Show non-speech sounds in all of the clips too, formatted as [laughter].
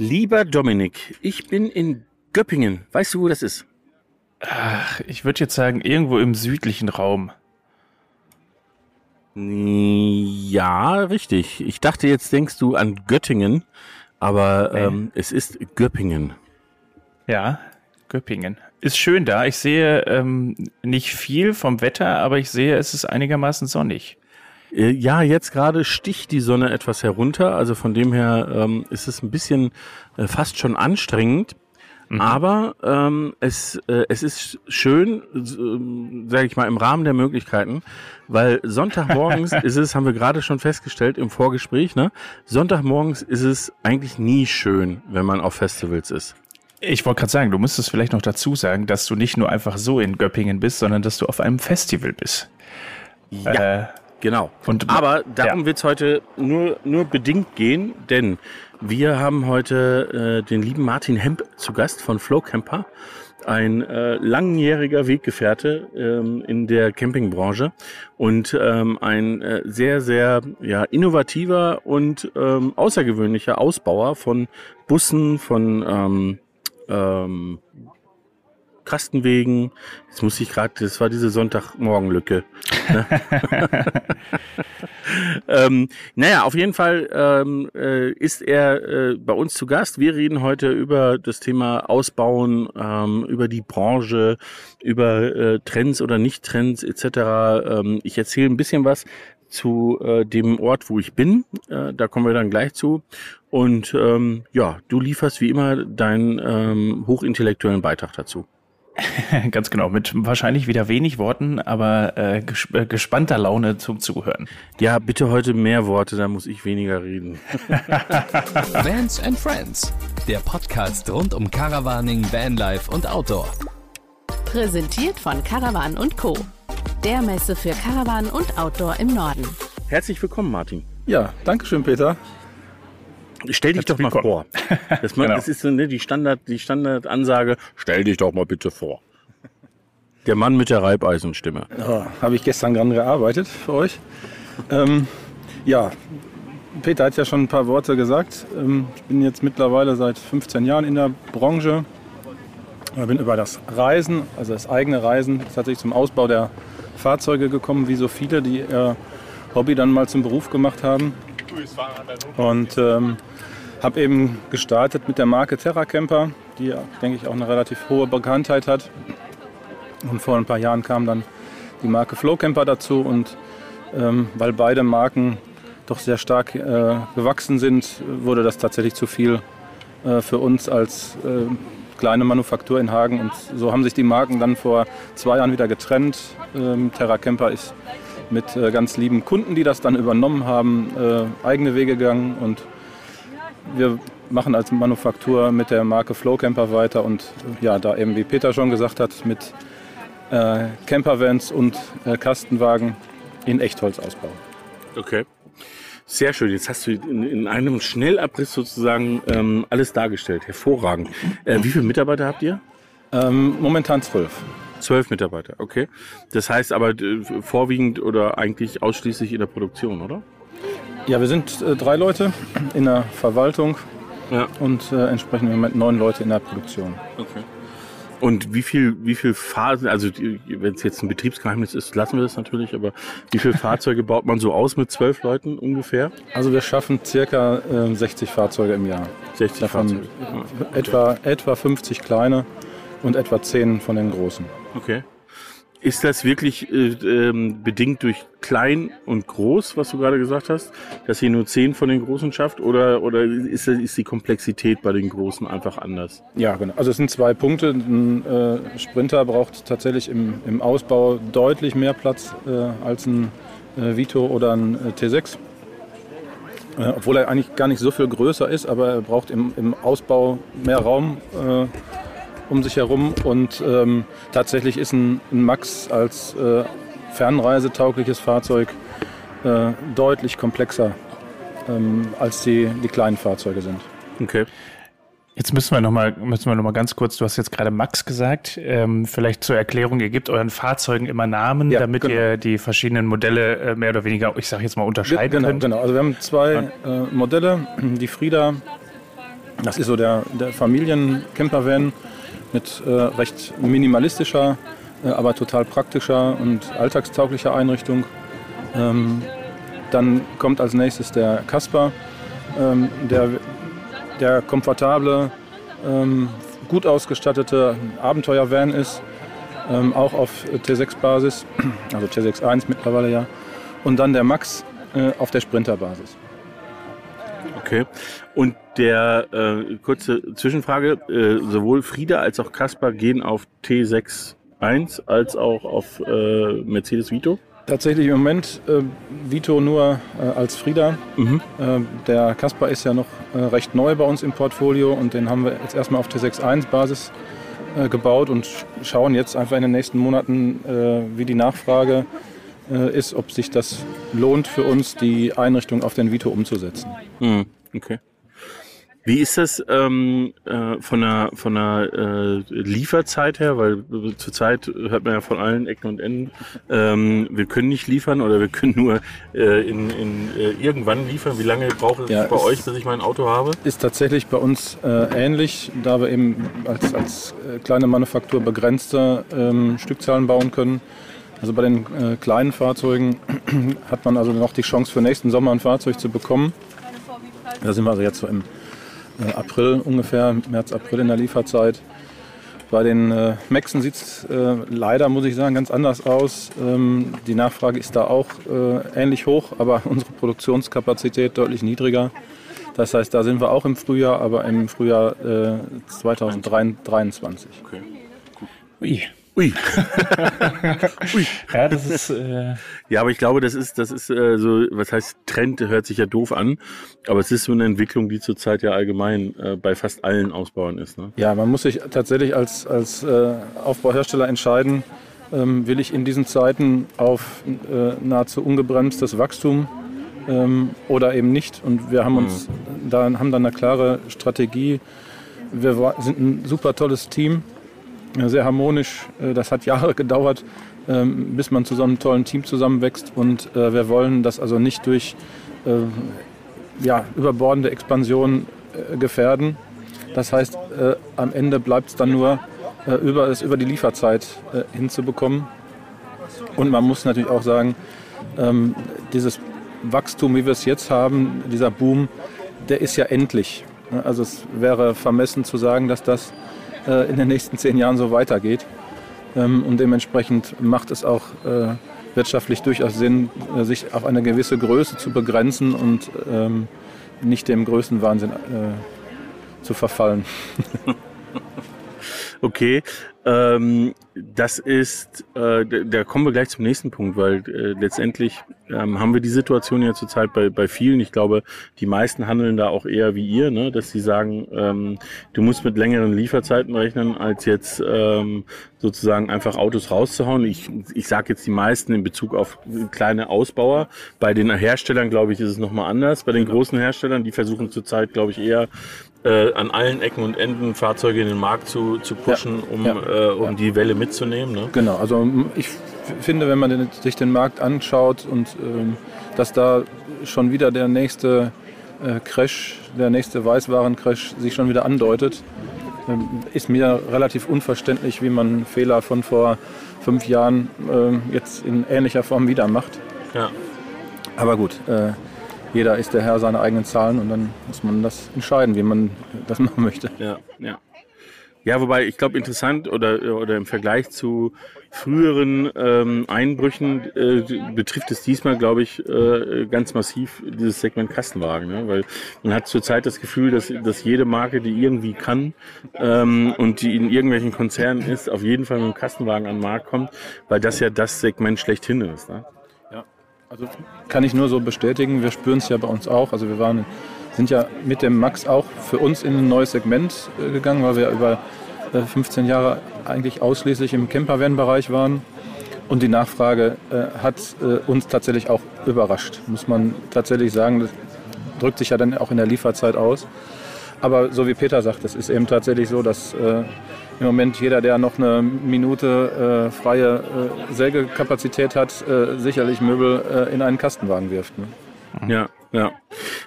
Lieber Dominik, ich bin in Göppingen. Weißt du, wo das ist? Ach, ich würde jetzt sagen, irgendwo im südlichen Raum. Ja, richtig. Ich dachte, jetzt denkst du an Göttingen, aber nee. ähm, es ist Göppingen. Ja, Göppingen. Ist schön da. Ich sehe ähm, nicht viel vom Wetter, aber ich sehe, es ist einigermaßen sonnig. Äh, ja, jetzt gerade sticht die Sonne etwas herunter, also von dem her ähm, ist es ein bisschen äh, fast schon anstrengend. Mhm. Aber ähm, es, äh, es ist schön, äh, sage ich mal, im Rahmen der Möglichkeiten, weil Sonntagmorgens [laughs] ist es, haben wir gerade schon festgestellt im Vorgespräch, ne? Sonntagmorgens ist es eigentlich nie schön, wenn man auf Festivals ist. Ich wollte gerade sagen, du müsstest vielleicht noch dazu sagen, dass du nicht nur einfach so in Göppingen bist, sondern dass du auf einem Festival bist. Ja. Äh, Genau. Und, Aber darum ja. wird es heute nur, nur bedingt gehen, denn wir haben heute äh, den lieben Martin Hemp zu Gast von Flow Camper, ein äh, langjähriger Weggefährte ähm, in der Campingbranche und ähm, ein äh, sehr, sehr ja, innovativer und ähm, außergewöhnlicher Ausbauer von Bussen, von ähm, ähm, Kastenwegen. Jetzt muss ich gerade, das war diese Sonntagmorgenlücke. [laughs] Ähm, naja, auf jeden Fall ähm, äh, ist er äh, bei uns zu Gast. Wir reden heute über das Thema Ausbauen, ähm, über die Branche, über äh, Trends oder Nicht-Trends etc. Ähm, ich erzähle ein bisschen was zu äh, dem Ort, wo ich bin. Äh, da kommen wir dann gleich zu. Und ähm, ja, du lieferst wie immer deinen ähm, hochintellektuellen Beitrag dazu. [laughs] Ganz genau, mit wahrscheinlich wieder wenig Worten, aber äh, ges äh, gespannter Laune zum Zuhören. Ja, bitte heute mehr Worte, da muss ich weniger reden. [laughs] Vans and Friends, der Podcast rund um Caravaning, Vanlife und Outdoor. Präsentiert von Caravan und Co. Der Messe für Caravan und Outdoor im Norden. Herzlich willkommen, Martin. Ja, danke schön, Peter. Stell dich doch mal vor. [laughs] Das, genau. das ist so ne, die Standard, die Standardansage. Stell dich doch mal bitte vor. Der Mann mit der Reibeisenstimme. Ja, Habe ich gestern dran gearbeitet für euch. Ähm, ja, Peter hat ja schon ein paar Worte gesagt. Ähm, ich bin jetzt mittlerweile seit 15 Jahren in der Branche. Ich bin über das Reisen, also das eigene Reisen, tatsächlich zum Ausbau der Fahrzeuge gekommen, wie so viele, die ihr Hobby dann mal zum Beruf gemacht haben. Und ähm, habe eben gestartet mit der Marke Terra Camper, die, denke ich, auch eine relativ hohe Bekanntheit hat. Und vor ein paar Jahren kam dann die Marke Flow Camper dazu. Und ähm, weil beide Marken doch sehr stark äh, gewachsen sind, wurde das tatsächlich zu viel äh, für uns als äh, kleine Manufaktur in Hagen. Und so haben sich die Marken dann vor zwei Jahren wieder getrennt. Ähm, Terra Camper ist mit äh, ganz lieben Kunden, die das dann übernommen haben, äh, eigene Wege gegangen und wir machen als Manufaktur mit der Marke Flow Camper weiter und ja, da eben wie Peter schon gesagt hat, mit äh, Campervans und äh, Kastenwagen in Echtholzausbau. Okay. Sehr schön. Jetzt hast du in, in einem Schnellabriss sozusagen ähm, alles dargestellt. Hervorragend. Äh, wie viele Mitarbeiter habt ihr? Ähm, momentan zwölf. Zwölf Mitarbeiter, okay. Das heißt aber äh, vorwiegend oder eigentlich ausschließlich in der Produktion, oder? Ja, wir sind äh, drei Leute in der Verwaltung ja. und äh, entsprechend im Moment neun Leute in der Produktion. Okay. Und wie viel, wie viel Phasen, also wenn es jetzt ein Betriebsgeheimnis ist, lassen wir das natürlich, aber wie viele Fahrzeuge [laughs] baut man so aus mit zwölf Leuten ungefähr? Also wir schaffen circa äh, 60 Fahrzeuge im Jahr. 60 Davon Fahrzeuge. Okay. Etwa, etwa 50 kleine und etwa 10 von den großen. Okay. Ist das wirklich äh, ähm, bedingt durch klein und groß, was du gerade gesagt hast, dass ihr nur zehn von den Großen schafft? Oder, oder ist, ist die Komplexität bei den Großen einfach anders? Ja, genau. Also es sind zwei Punkte. Ein äh, Sprinter braucht tatsächlich im, im Ausbau deutlich mehr Platz äh, als ein äh, Vito oder ein äh, T6. Äh, obwohl er eigentlich gar nicht so viel größer ist, aber er braucht im, im Ausbau mehr Raum um sich herum. Und ähm, tatsächlich ist ein, ein Max als äh, fernreisetaugliches Fahrzeug äh, deutlich komplexer ähm, als die, die kleinen Fahrzeuge sind. Okay. Jetzt müssen wir nochmal noch mal ganz kurz, du hast jetzt gerade Max gesagt, ähm, vielleicht zur Erklärung, ihr gebt euren Fahrzeugen immer Namen, ja, damit genau. ihr die verschiedenen Modelle äh, mehr oder weniger, ich sage jetzt mal, unterscheiden genau, könnt. Genau, also wir haben zwei äh, Modelle, die Frieda Das ist so der, der Familien-Campervan mit äh, recht minimalistischer, äh, aber total praktischer und alltagstauglicher Einrichtung. Ähm, dann kommt als nächstes der Casper, ähm, der, der komfortable, ähm, gut ausgestattete Abenteuer-Van ist, ähm, auch auf T6-Basis, also T6.1 mittlerweile ja. Und dann der Max äh, auf der Sprinter-Basis. Okay. Und der äh, kurze Zwischenfrage, äh, sowohl Frieda als auch Kaspar gehen auf T6.1 als auch auf äh, Mercedes Vito? Tatsächlich im Moment äh, Vito nur äh, als Frieda. Mhm. Äh, der Kaspar ist ja noch recht neu bei uns im Portfolio und den haben wir jetzt erstmal auf T6.1 Basis gebaut und schauen jetzt einfach in den nächsten Monaten, wie die Nachfrage ist, ob sich das lohnt für uns, die Einrichtung auf den Vito umzusetzen. Mhm. Okay. Wie ist das ähm, äh, von der, von der äh, Lieferzeit her? Weil äh, zurzeit hört man ja von allen Ecken und Enden, ähm, wir können nicht liefern oder wir können nur äh, in, in, äh, irgendwann liefern. Wie lange braucht es ja, bei euch, bis ich mein Auto habe? Ist tatsächlich bei uns äh, ähnlich, da wir eben als, als kleine Manufaktur begrenzte ähm, Stückzahlen bauen können. Also bei den kleinen Fahrzeugen [clears throat] hat man also noch die Chance für nächsten Sommer ein Fahrzeug zu bekommen. Da sind wir also jetzt so im äh, April ungefähr, März, April in der Lieferzeit. Bei den äh, Maxen sieht es äh, leider, muss ich sagen, ganz anders aus. Ähm, die Nachfrage ist da auch äh, ähnlich hoch, aber [laughs] unsere Produktionskapazität deutlich niedriger. Das heißt, da sind wir auch im Frühjahr, aber im Frühjahr 2023. Äh, okay. Ui. Ui. [laughs] Ui. Ja, das ist. Äh ja, aber ich glaube, das ist, das ist äh, so, was heißt Trend, hört sich ja doof an, aber es ist so eine Entwicklung, die zurzeit ja allgemein äh, bei fast allen Ausbauern ist. Ne? Ja, man muss sich tatsächlich als, als äh, Aufbauhersteller entscheiden, ähm, will ich in diesen Zeiten auf äh, nahezu ungebremstes Wachstum ähm, oder eben nicht. Und wir haben uns mhm. da haben dann eine klare Strategie. Wir sind ein super tolles Team sehr harmonisch. Äh, das hat Jahre [laughs] gedauert, ähm, bis man zu so einem tollen Team zusammenwächst. Und äh, wir wollen das also nicht durch äh, ja, überbordende Expansion gefährden. Das heißt, am Ende bleibt es dann nur, über, es über die Lieferzeit hinzubekommen. Und man muss natürlich auch sagen, ähm, dieses Wachstum, wie wir es jetzt haben, dieser Boom, der ist ja endlich. Also es wäre vermessen zu sagen, dass das in den nächsten zehn Jahren so weitergeht. Ähm, und dementsprechend macht es auch äh, wirtschaftlich durchaus Sinn, äh, sich auf eine gewisse Größe zu begrenzen und ähm, nicht dem Größenwahnsinn zu verfallen. [laughs] okay, ähm, das ist, äh, da kommen wir gleich zum nächsten Punkt, weil äh, letztendlich ähm, haben wir die Situation ja zurzeit bei, bei vielen. Ich glaube, die meisten handeln da auch eher wie ihr, ne? dass sie sagen, ähm, du musst mit längeren Lieferzeiten rechnen, als jetzt ähm, sozusagen einfach Autos rauszuhauen. Ich, ich sage jetzt die meisten in Bezug auf kleine Ausbauer. Bei den Herstellern, glaube ich, ist es nochmal anders. Bei den großen Herstellern, die versuchen zurzeit, glaube ich, eher äh, an allen Ecken und Enden Fahrzeuge in den Markt zu, zu pushen, ja, um, ja, äh, um ja. die Welle mitzunehmen. Ne? Genau, also ich finde, wenn man den, sich den Markt anschaut und ähm, dass da schon wieder der nächste äh, Crash, der nächste Weißwaren-Crash sich schon wieder andeutet, ist mir relativ unverständlich, wie man Fehler von vor fünf Jahren ähm, jetzt in ähnlicher Form wieder macht. Ja. Aber gut, äh, jeder ist der Herr seiner eigenen Zahlen und dann muss man das entscheiden, wie man das [laughs] machen möchte. Ja, ja. Ja, wobei ich glaube interessant oder oder im Vergleich zu früheren ähm, Einbrüchen äh, betrifft es diesmal, glaube ich, äh, ganz massiv dieses Segment Kastenwagen, ne? weil man hat zurzeit das Gefühl, dass dass jede Marke, die irgendwie kann ähm, und die in irgendwelchen Konzernen ist, auf jeden Fall mit dem Kastenwagen an den Markt kommt, weil das ja das Segment schlechthin ist. Ne? Also kann ich nur so bestätigen, wir spüren es ja bei uns auch. Also wir waren, sind ja mit dem Max auch für uns in ein neues Segment äh, gegangen, weil wir über 15 äh, Jahre eigentlich ausschließlich im Campervan-Bereich waren. Und die Nachfrage äh, hat uns tatsächlich auch überrascht, muss man tatsächlich sagen. Das drückt sich ja dann auch in der Lieferzeit aus. Aber so wie Peter sagt, es ist eben tatsächlich so, dass äh, im Moment jeder, der noch eine Minute äh, freie äh, Sägekapazität hat, äh, sicherlich Möbel äh, in einen Kastenwagen wirft. Ne? Ja, Ja.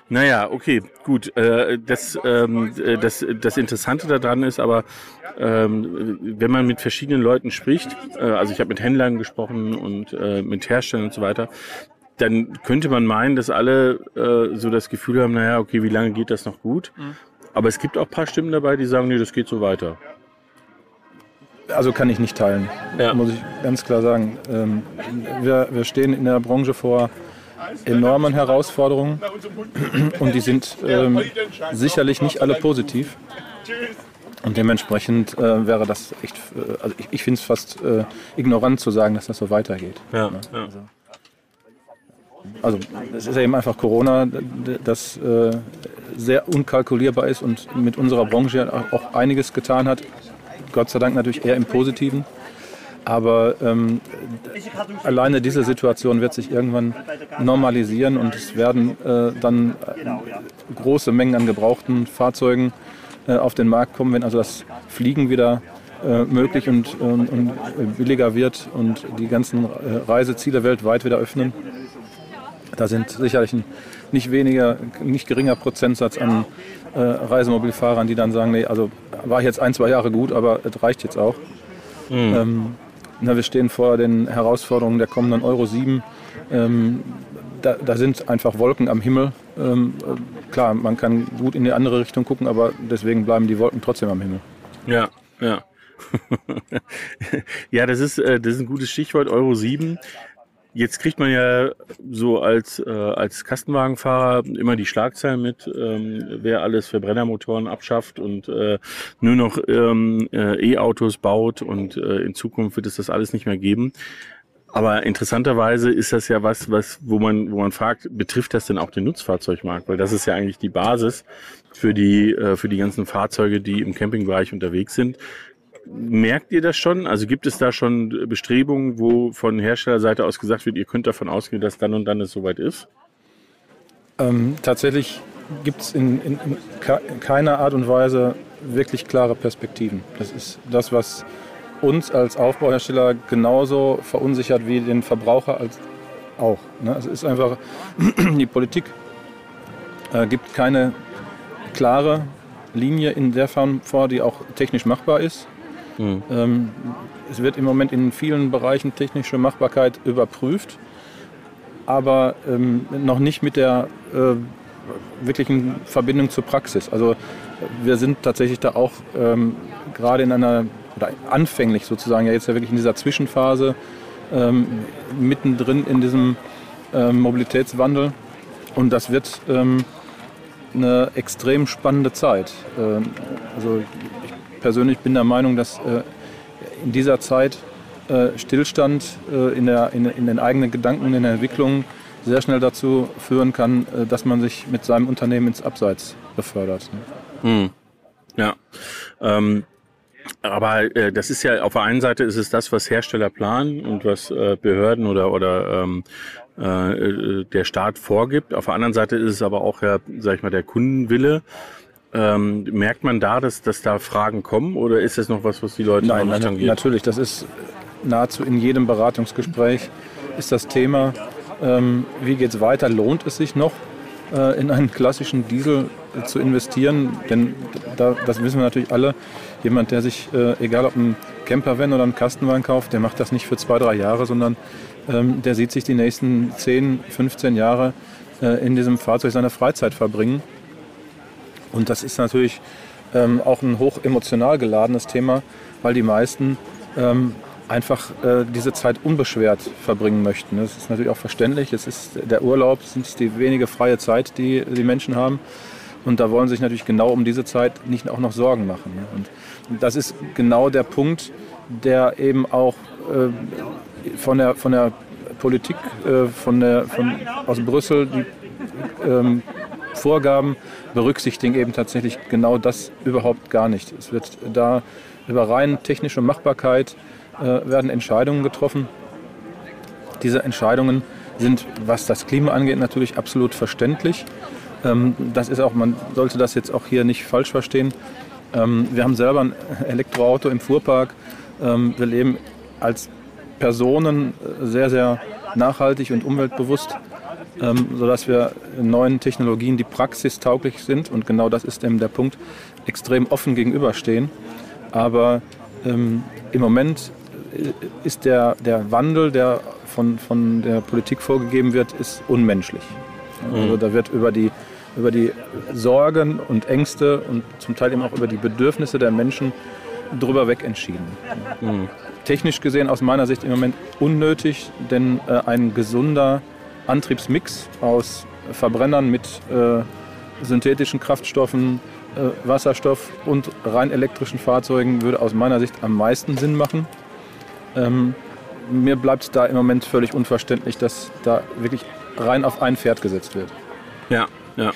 Naja, okay, gut. Äh, das, ähm, äh, das, das Interessante daran ist aber, ähm, wenn man mit verschiedenen Leuten spricht, äh, also ich habe mit Händlern gesprochen und äh, mit Herstellern und so weiter, dann könnte man meinen, dass alle äh, so das Gefühl haben, naja, okay, wie lange geht das noch gut? Mhm. Aber es gibt auch ein paar Stimmen dabei, die sagen, nee, das geht so weiter. Also kann ich nicht teilen, ja. muss ich ganz klar sagen. Ähm, wir, wir stehen in der Branche vor enormen Herausforderungen und die sind ähm, sicherlich nicht alle positiv. Und dementsprechend äh, wäre das echt, äh, also ich, ich finde es fast äh, ignorant zu sagen, dass das so weitergeht. Ja, ne? ja. Also, also es ist ja eben einfach Corona, das äh, sehr unkalkulierbar ist und mit unserer Branche auch einiges getan hat. Gott sei Dank natürlich eher im Positiven. Aber ähm, alleine diese Situation wird sich irgendwann normalisieren und es werden äh, dann äh, große Mengen an gebrauchten Fahrzeugen äh, auf den Markt kommen, wenn also das Fliegen wieder äh, möglich und, und, und, billiger wird und die ganzen äh, Reiseziele weltweit wieder öffnen. Da sind sicherlich ein nicht weniger, nicht geringer Prozentsatz an äh, Reisemobilfahrern, die dann sagen, nee, also war jetzt ein, zwei Jahre gut, aber es reicht jetzt auch. Mhm. Ähm, na, wir stehen vor den Herausforderungen der kommenden Euro 7. Ähm, da, da, sind einfach Wolken am Himmel. Ähm, äh, klar, man kann gut in die andere Richtung gucken, aber deswegen bleiben die Wolken trotzdem am Himmel. Ja, ja. [laughs] ja, das ist, äh, das ist ein gutes Stichwort, Euro 7. Jetzt kriegt man ja so als, äh, als Kastenwagenfahrer immer die Schlagzeilen mit, ähm, wer alles Verbrennermotoren abschafft und äh, nur noch ähm, äh, E-Autos baut und äh, in Zukunft wird es das alles nicht mehr geben. Aber interessanterweise ist das ja was, was, wo man, wo man fragt, betrifft das denn auch den Nutzfahrzeugmarkt? Weil das ist ja eigentlich die Basis für die, äh, für die ganzen Fahrzeuge, die im Campingbereich unterwegs sind. Merkt ihr das schon? Also gibt es da schon Bestrebungen, wo von Herstellerseite aus gesagt wird, ihr könnt davon ausgehen, dass dann und dann es soweit ist? Ähm, tatsächlich gibt es in, in, in keiner Art und Weise wirklich klare Perspektiven. Das ist das, was uns als Aufbauhersteller genauso verunsichert wie den Verbraucher als auch. Ne? Es ist einfach, [clears throat] die Politik äh, gibt keine klare Linie in der Form vor, die auch technisch machbar ist. Mhm. Ähm, es wird im Moment in vielen Bereichen technische Machbarkeit überprüft, aber ähm, noch nicht mit der äh, wirklichen Verbindung zur Praxis. Also wir sind tatsächlich da auch ähm, gerade in einer, oder anfänglich sozusagen, ja jetzt ja wirklich in dieser Zwischenphase, ähm, mittendrin in diesem ähm, Mobilitätswandel. Und das wird ähm, eine extrem spannende Zeit. Ähm, also persönlich bin der Meinung, dass äh, in dieser Zeit äh, Stillstand äh, in, der, in, in, den eigenen Gedanken, in der Entwicklung sehr schnell dazu führen kann, dass man sich mit seinem Unternehmen ins Abseits befördert. Hm. Ja. Ähm, aber äh, das ist ja auf der einen Seite ist es das, was Hersteller planen und was äh, Behörden oder oder ähm, äh, der Staat vorgibt. Auf der anderen Seite ist es aber auch ja, sag ich mal, der Kundenwille. Ähm, merkt man da, dass, dass da Fragen kommen oder ist das noch was, was die Leute Nein, na, natürlich. Das ist nahezu in jedem Beratungsgespräch ist das Thema, ähm, wie geht es weiter? Lohnt es sich noch, äh, in einen klassischen Diesel äh, zu investieren? Denn da, das wissen wir natürlich alle. Jemand, der sich, äh, egal ob ein Campervan oder ein Kastenwagen kauft, der macht das nicht für zwei, drei Jahre, sondern ähm, der sieht sich die nächsten 10, 15 Jahre äh, in diesem Fahrzeug seine Freizeit verbringen. Und das ist natürlich ähm, auch ein hoch emotional geladenes Thema, weil die meisten ähm, einfach äh, diese Zeit unbeschwert verbringen möchten. Das ist natürlich auch verständlich. Es ist der Urlaub, es ist die wenige freie Zeit, die die Menschen haben. Und da wollen sie sich natürlich genau um diese Zeit nicht auch noch Sorgen machen. Und das ist genau der Punkt, der eben auch äh, von, der, von der Politik äh, von der, von, aus Brüssel die ähm, Vorgaben berücksichtigen eben tatsächlich genau das überhaupt gar nicht. Es wird da über rein technische Machbarkeit äh, werden Entscheidungen getroffen. Diese Entscheidungen sind, was das Klima angeht, natürlich absolut verständlich. Ähm, das ist auch, man sollte das jetzt auch hier nicht falsch verstehen. Ähm, wir haben selber ein Elektroauto im Fuhrpark. Ähm, wir leben als Personen sehr, sehr nachhaltig und umweltbewusst. Ähm, sodass wir neuen Technologien, die praxistauglich sind, und genau das ist eben der Punkt, extrem offen gegenüberstehen. Aber ähm, im Moment äh, ist der, der Wandel, der von, von der Politik vorgegeben wird, ist unmenschlich. Also da wird über die, über die Sorgen und Ängste und zum Teil eben auch über die Bedürfnisse der Menschen drüber weg entschieden. Mhm. Technisch gesehen aus meiner Sicht im Moment unnötig, denn äh, ein gesunder Antriebsmix aus Verbrennern mit äh, synthetischen Kraftstoffen, äh, Wasserstoff und rein elektrischen Fahrzeugen würde aus meiner Sicht am meisten Sinn machen. Ähm, mir bleibt da im Moment völlig unverständlich, dass da wirklich rein auf ein Pferd gesetzt wird. Ja, ja.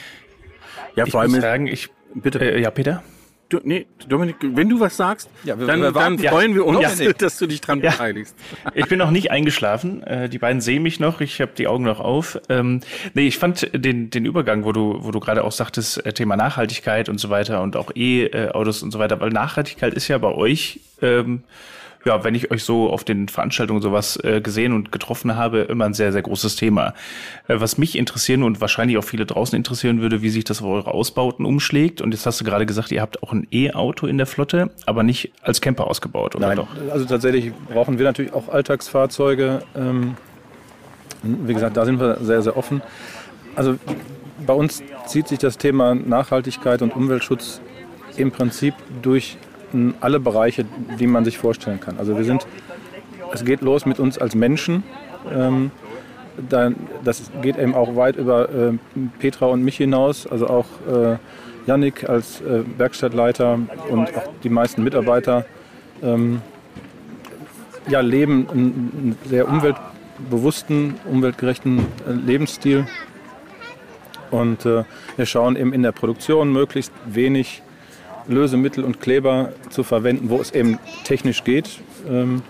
Ja, vor ich allem. Muss sagen, ich, bitte. Äh, ja, Peter? Du, nee, Dominik, wenn du was sagst, ja, wir, dann, wir dann freuen wir uns, ja. [laughs] dass du dich dran ja. beteiligst. Ich bin noch nicht eingeschlafen. Äh, die beiden sehen mich noch. Ich habe die Augen noch auf. Ähm, nee, ich fand den, den Übergang, wo du, wo du gerade auch sagtest, äh, Thema Nachhaltigkeit und so weiter und auch E-Autos und so weiter, weil Nachhaltigkeit ist ja bei euch ähm, ja, wenn ich euch so auf den Veranstaltungen sowas äh, gesehen und getroffen habe, immer ein sehr, sehr großes Thema. Äh, was mich interessieren und wahrscheinlich auch viele draußen interessieren würde, wie sich das auf eure Ausbauten umschlägt. Und jetzt hast du gerade gesagt, ihr habt auch ein E-Auto in der Flotte, aber nicht als Camper ausgebaut, oder Nein, doch? Also tatsächlich brauchen wir natürlich auch Alltagsfahrzeuge. Ähm, wie gesagt, da sind wir sehr, sehr offen. Also bei uns zieht sich das Thema Nachhaltigkeit und Umweltschutz im Prinzip durch alle Bereiche, die man sich vorstellen kann. Also wir sind, es geht los mit uns als Menschen. Ähm, dann, das geht eben auch weit über äh, Petra und mich hinaus, also auch äh, Yannick als äh, Werkstattleiter und auch die meisten Mitarbeiter ähm, ja, leben einen sehr umweltbewussten, umweltgerechten äh, Lebensstil. Und äh, wir schauen eben in der Produktion möglichst wenig Lösemittel und Kleber zu verwenden, wo es eben technisch geht. Ähm,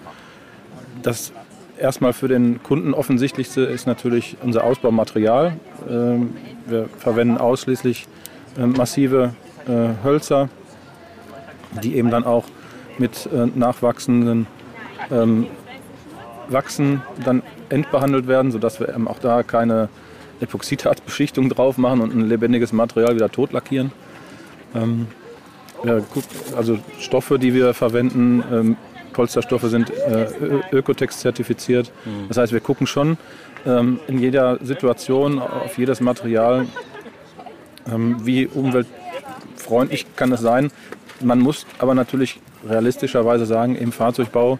das erstmal für den Kunden offensichtlichste ist natürlich unser Ausbaumaterial. Ähm, wir verwenden ausschließlich ähm, massive äh, Hölzer, die eben dann auch mit äh, nachwachsenden Wachsen dann entbehandelt werden, sodass wir eben auch da keine Epoxidhartbeschichtung drauf machen und ein lebendiges Material wieder totlackieren. Ja, also Stoffe, die wir verwenden, ähm, Polsterstoffe sind äh, Ökotex zertifiziert. Mhm. Das heißt, wir gucken schon ähm, in jeder Situation auf jedes Material, ähm, wie umweltfreundlich kann es sein. Man muss aber natürlich realistischerweise sagen, im Fahrzeugbau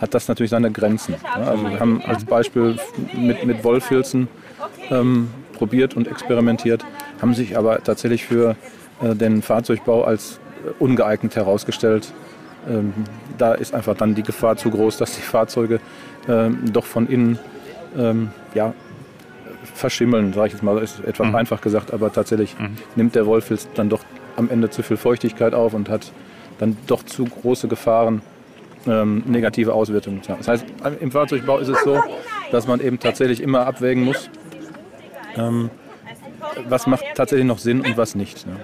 hat das natürlich seine Grenzen. Ja, also wir haben als Beispiel mit, mit Wollfilzen ähm, probiert und experimentiert, haben sich aber tatsächlich für äh, den Fahrzeugbau als ungeeignet herausgestellt. Ähm, da ist einfach dann die Gefahr zu groß, dass die Fahrzeuge ähm, doch von innen ähm, ja, verschimmeln, sage ich jetzt mal, ist etwas mhm. einfach gesagt, aber tatsächlich mhm. nimmt der Wollfilz dann doch am Ende zu viel Feuchtigkeit auf und hat dann doch zu große Gefahren, ähm, negative Auswirkungen. Das heißt, im Fahrzeugbau ist es so, dass man eben tatsächlich immer abwägen muss, ähm, was macht tatsächlich noch Sinn und was nicht. Ne?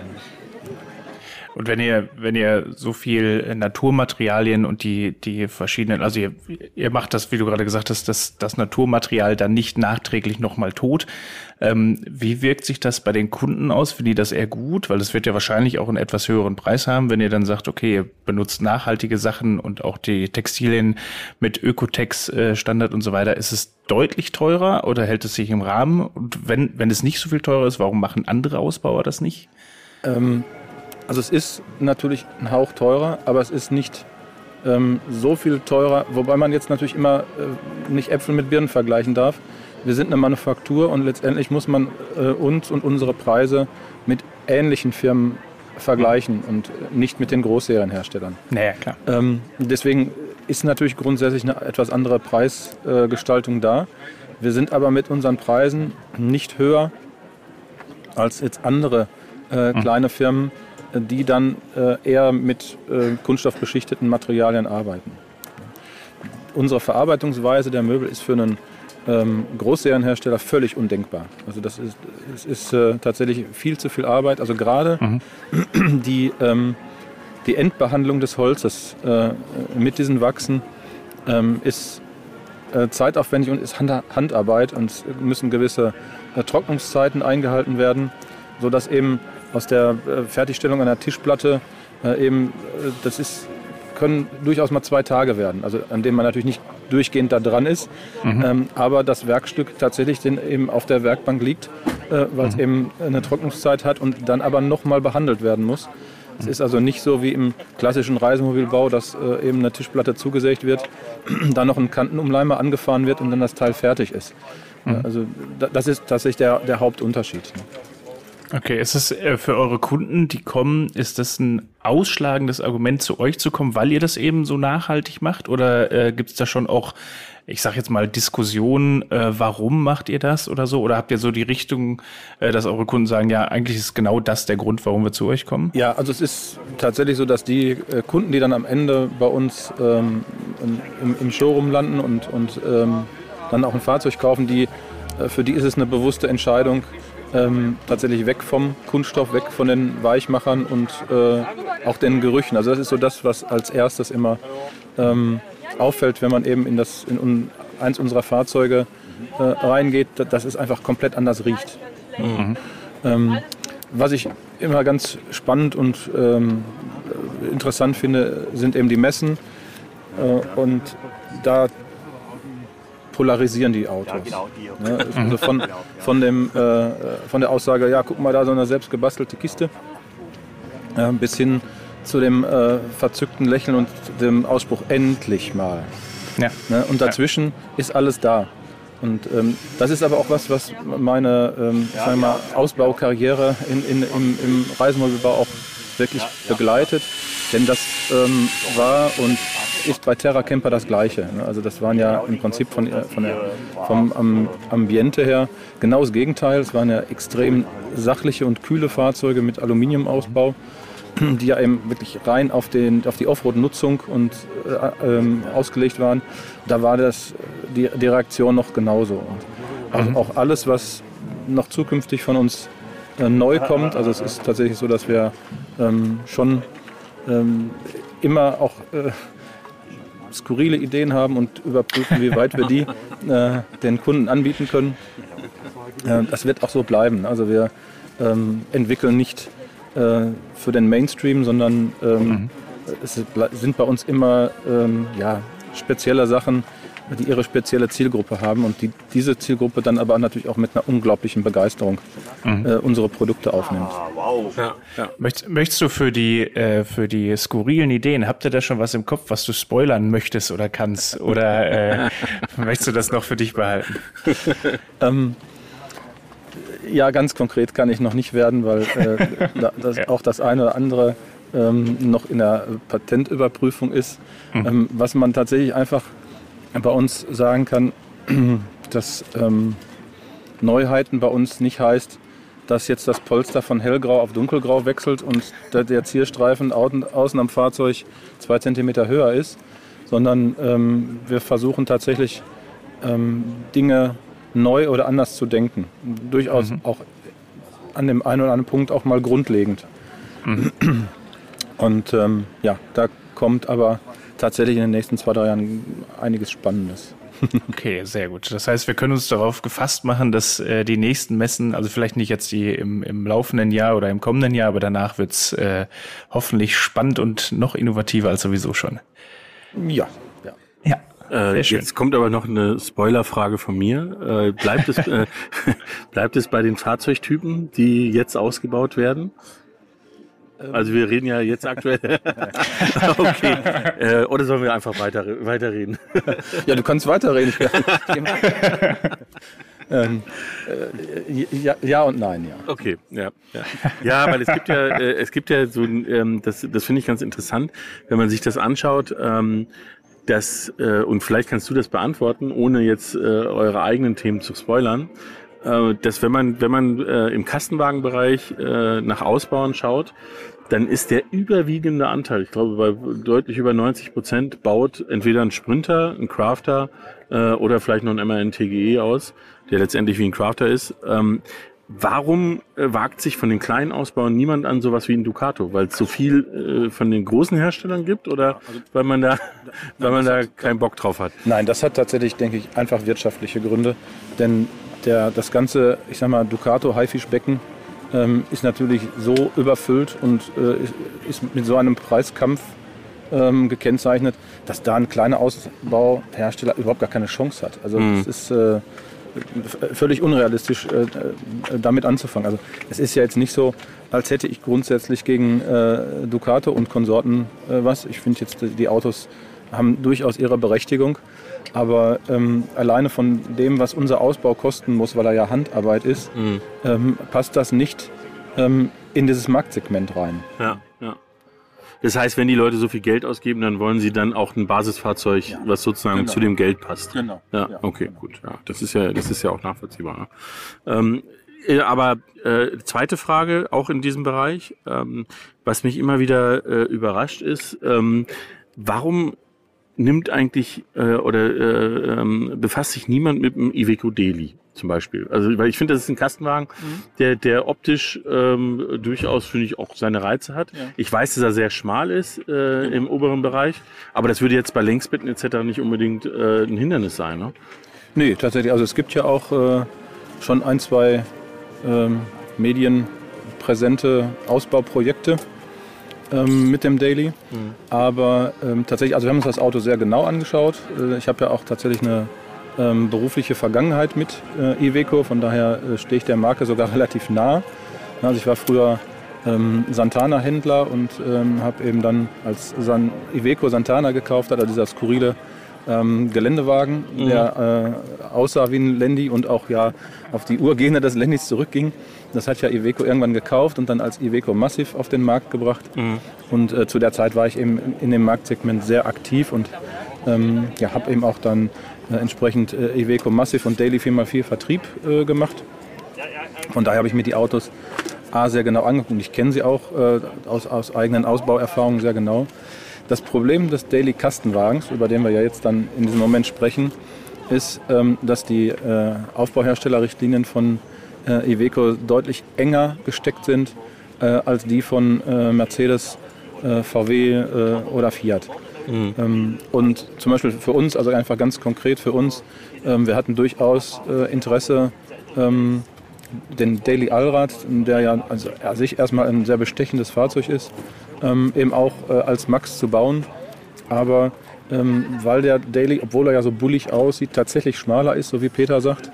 Und wenn ihr, wenn ihr so viel Naturmaterialien und die, die verschiedenen, also ihr, ihr macht das, wie du gerade gesagt hast, das, das Naturmaterial dann nicht nachträglich nochmal tot. Ähm, wie wirkt sich das bei den Kunden aus? Finden die das eher gut? Weil es wird ja wahrscheinlich auch einen etwas höheren Preis haben, wenn ihr dann sagt, okay, ihr benutzt nachhaltige Sachen und auch die Textilien mit Ökotex-Standard und so weiter. Ist es deutlich teurer oder hält es sich im Rahmen? Und wenn, wenn es nicht so viel teurer ist, warum machen andere Ausbauer das nicht? Ähm also es ist natürlich ein Hauch teurer, aber es ist nicht ähm, so viel teurer, wobei man jetzt natürlich immer äh, nicht Äpfel mit Birnen vergleichen darf. Wir sind eine Manufaktur und letztendlich muss man äh, uns und unsere Preise mit ähnlichen Firmen vergleichen und nicht mit den Großserienherstellern. Naja, klar. Ähm, deswegen ist natürlich grundsätzlich eine etwas andere Preisgestaltung äh, da. Wir sind aber mit unseren Preisen nicht höher als jetzt andere äh, mhm. kleine Firmen, die dann äh, eher mit äh, kunststoffbeschichteten Materialien arbeiten. Unsere Verarbeitungsweise der Möbel ist für einen ähm, Großserienhersteller völlig undenkbar. Also das ist, es ist äh, tatsächlich viel zu viel Arbeit. Also gerade mhm. die, ähm, die Endbehandlung des Holzes äh, mit diesen Wachsen ähm, ist äh, zeitaufwendig und ist Hand Handarbeit und müssen gewisse äh, Trocknungszeiten eingehalten werden, sodass eben aus der äh, Fertigstellung einer Tischplatte äh, eben, äh, das ist, können durchaus mal zwei Tage werden, also an denen man natürlich nicht durchgehend da dran ist, mhm. ähm, aber das Werkstück tatsächlich den eben auf der Werkbank liegt, äh, weil es mhm. eben eine Trocknungszeit hat und dann aber nochmal behandelt werden muss. Es ist also nicht so wie im klassischen Reisemobilbau, dass äh, eben eine Tischplatte zugesägt wird, [clears throat] dann noch ein Kantenumleimer angefahren wird und dann das Teil fertig ist. Mhm. Also das ist tatsächlich der, der Hauptunterschied. Okay, ist es äh, für eure Kunden, die kommen, ist das ein ausschlagendes Argument, zu euch zu kommen, weil ihr das eben so nachhaltig macht? Oder äh, gibt es da schon auch, ich sag jetzt mal, Diskussionen, äh, warum macht ihr das oder so? Oder habt ihr so die Richtung, äh, dass eure Kunden sagen, ja, eigentlich ist genau das der Grund, warum wir zu euch kommen? Ja, also es ist tatsächlich so, dass die äh, Kunden, die dann am Ende bei uns ähm, im, im, Showroom landen und, und ähm, dann auch ein Fahrzeug kaufen, die, äh, für die ist es eine bewusste Entscheidung, ähm, tatsächlich weg vom Kunststoff, weg von den Weichmachern und äh, auch den Gerüchen. Also das ist so das, was als erstes immer ähm, auffällt, wenn man eben in, das, in eins unserer Fahrzeuge äh, reingeht, dass es einfach komplett anders riecht. Mhm. Ähm, was ich immer ganz spannend und ähm, interessant finde, sind eben die Messen. Äh, und da polarisieren die Autos. Ja, genau, die. [laughs] Ja, also von, von, dem, äh, von der Aussage, ja, guck mal da, so eine selbstgebastelte Kiste, äh, bis hin zu dem äh, verzückten Lächeln und dem Ausspruch, endlich mal. Ja. Ne? Und dazwischen ja. ist alles da. Und ähm, das ist aber auch was, was meine ähm, wir mal, Ausbaukarriere in, in, im, im Reisemobilbau auch wirklich begleitet. Denn das ähm, war und ist bei Terra Camper das Gleiche. Ne? Also das waren ja im Prinzip von, äh, von der, vom Ambiente her genau das Gegenteil. Es waren ja extrem sachliche und kühle Fahrzeuge mit Aluminiumausbau, [clears throat] die ja eben wirklich rein auf, den, auf die Offroad-Nutzung und äh, ähm, ausgelegt waren. Da war das die, die Reaktion noch genauso. Und auch, mhm. auch alles, was noch zukünftig von uns äh, neu kommt. Also es ist tatsächlich so, dass wir ähm, schon ähm, immer auch äh, skurrile Ideen haben und überprüfen, wie weit wir die [laughs] äh, den Kunden anbieten können. Äh, das wird auch so bleiben. Also wir ähm, entwickeln nicht äh, für den Mainstream, sondern ähm, mhm. es sind bei uns immer ähm, ja, spezielle Sachen, die ihre spezielle Zielgruppe haben und die diese Zielgruppe dann aber natürlich auch mit einer unglaublichen Begeisterung mhm. äh, unsere Produkte aufnimmt. Ah, wow. Ja, ja. Möchtest, möchtest, du für die, äh, für die skurrilen Ideen, habt ihr da schon was im Kopf, was du spoilern möchtest oder kannst? Oder äh, [laughs] möchtest du das noch für dich behalten? [laughs] ähm, ja, ganz konkret kann ich noch nicht werden, weil äh, [laughs] das, ja. auch das eine oder andere ähm, noch in der Patentüberprüfung ist. Mhm. Ähm, was man tatsächlich einfach bei uns sagen kann, [clears throat] dass ähm, Neuheiten bei uns nicht heißt, dass jetzt das Polster von hellgrau auf dunkelgrau wechselt und der, der Zierstreifen außen am Fahrzeug zwei Zentimeter höher ist, sondern ähm, wir versuchen tatsächlich ähm, Dinge neu oder anders zu denken. Durchaus mhm. auch an dem einen oder anderen Punkt auch mal grundlegend. Mhm. Und ähm, ja, da kommt aber tatsächlich in den nächsten zwei, drei Jahren einiges Spannendes. [laughs] Okay, sehr gut. Das heißt, wir können uns darauf gefasst machen, dass äh, die nächsten Messen, also vielleicht nicht jetzt die im, im laufenden Jahr oder im kommenden Jahr, aber danach wird's äh, hoffentlich spannend und noch innovativer als sowieso schon. Ja. Ja. ja. Äh, jetzt kommt aber noch eine Spoilerfrage von mir. Äh, bleibt, es, [laughs] äh, [laughs] bleibt es bei den Fahrzeugtypen, die jetzt ausgebaut werden? Also wir reden ja jetzt aktuell. [laughs] okay. Äh, oder sollen wir einfach weiter, weiterreden? ja, du kannst weiterreden. [laughs] ähm, äh, ja, ja, und nein, ja. Okay, ja. Ja, ja weil es gibt ja, äh, es gibt ja so, ähm, das, das finde ich ganz interessant, wenn man sich das anschaut. Ähm, dass, äh, und vielleicht kannst du das beantworten, ohne jetzt äh, eure eigenen Themen zu spoilern, dass wenn man, wenn man äh, im Kastenwagenbereich äh, nach Ausbauen schaut, dann ist der überwiegende Anteil, ich glaube bei deutlich über 90 Prozent, baut entweder ein Sprinter, ein Crafter äh, oder vielleicht noch ein MAN TGE aus, der letztendlich wie ein Crafter ist. Ähm, Warum äh, wagt sich von den kleinen Ausbauern niemand an sowas wie ein Ducato? Weil es so viel äh, von den großen Herstellern gibt oder also, weil man da, [laughs] [laughs] weil man da keinen Bock drauf hat? Nein, das hat tatsächlich, denke ich, einfach wirtschaftliche Gründe. Denn der, das ganze, ich sag mal, Ducato Haifischbecken ähm, ist natürlich so überfüllt und äh, ist mit so einem Preiskampf ähm, gekennzeichnet, dass da ein kleiner Ausbauhersteller überhaupt gar keine Chance hat. Also mhm. das ist äh, völlig unrealistisch, äh, äh, damit anzufangen. Also es ist ja jetzt nicht so, als hätte ich grundsätzlich gegen äh, Ducato und Konsorten äh, was. Ich finde jetzt, die Autos haben durchaus ihre Berechtigung. Aber ähm, alleine von dem, was unser Ausbau kosten muss, weil er ja Handarbeit ist, mhm. ähm, passt das nicht ähm, in dieses Marktsegment rein. Ja, ja. Das heißt, wenn die Leute so viel Geld ausgeben, dann wollen sie dann auch ein Basisfahrzeug, ja. was sozusagen genau. zu dem Geld passt. Genau. Ja, ja okay, genau. gut. Ja, das ist ja, das ist ja auch nachvollziehbar. Ne? Ähm, äh, aber äh, zweite Frage, auch in diesem Bereich, ähm, was mich immer wieder äh, überrascht ist, ähm, warum nimmt eigentlich äh, oder äh, ähm, befasst sich niemand mit dem Iveco Daily zum Beispiel. Also weil ich finde, das ist ein Kastenwagen, mhm. der, der optisch ähm, durchaus, finde ich, auch seine Reize hat. Ja. Ich weiß, dass er sehr schmal ist äh, im oberen Bereich, aber das würde jetzt bei Längsbetten etc. nicht unbedingt äh, ein Hindernis sein, ne? Nee, tatsächlich. Also es gibt ja auch äh, schon ein, zwei ähm, medienpräsente Ausbauprojekte ähm, mit dem Daily. Mhm. Aber ähm, tatsächlich, also wir haben uns das Auto sehr genau angeschaut. Äh, ich habe ja auch tatsächlich eine ähm, berufliche Vergangenheit mit äh, Iveco, von daher äh, stehe ich der Marke sogar [laughs] relativ nah. Also ich war früher ähm, Santana-Händler und ähm, habe eben dann als San Iveco Santana gekauft hat, also dieser skurrile ähm, Geländewagen, mhm. der äh, aussah wie ein Landy und auch ja auf die Urgene des Landys zurückging. Das hat ja Iveco irgendwann gekauft und dann als Iveco Massiv auf den Markt gebracht. Mhm. Und äh, zu der Zeit war ich eben in dem Marktsegment sehr aktiv und ähm, ja, habe eben auch dann äh, entsprechend äh, Iveco Massiv und Daily 4x4 Vertrieb äh, gemacht. Von daher habe ich mir die Autos A sehr genau angeguckt. Ich kenne sie auch äh, aus, aus eigenen Ausbauerfahrungen sehr genau. Das Problem des Daily Kastenwagens, über den wir ja jetzt dann in diesem Moment sprechen, ist, ähm, dass die äh, Aufbauherstellerrichtlinien von äh, Iveco deutlich enger gesteckt sind äh, als die von äh, Mercedes, äh, VW äh, oder Fiat. Mhm. Ähm, und zum Beispiel für uns, also einfach ganz konkret für uns, ähm, wir hatten durchaus Interesse, ähm, den Daily Allrad, der ja also an sich erstmal ein sehr bestechendes Fahrzeug ist, ähm, eben auch äh, als Max zu bauen. Aber ähm, weil der Daily, obwohl er ja so bullig aussieht, tatsächlich schmaler ist, so wie Peter sagt,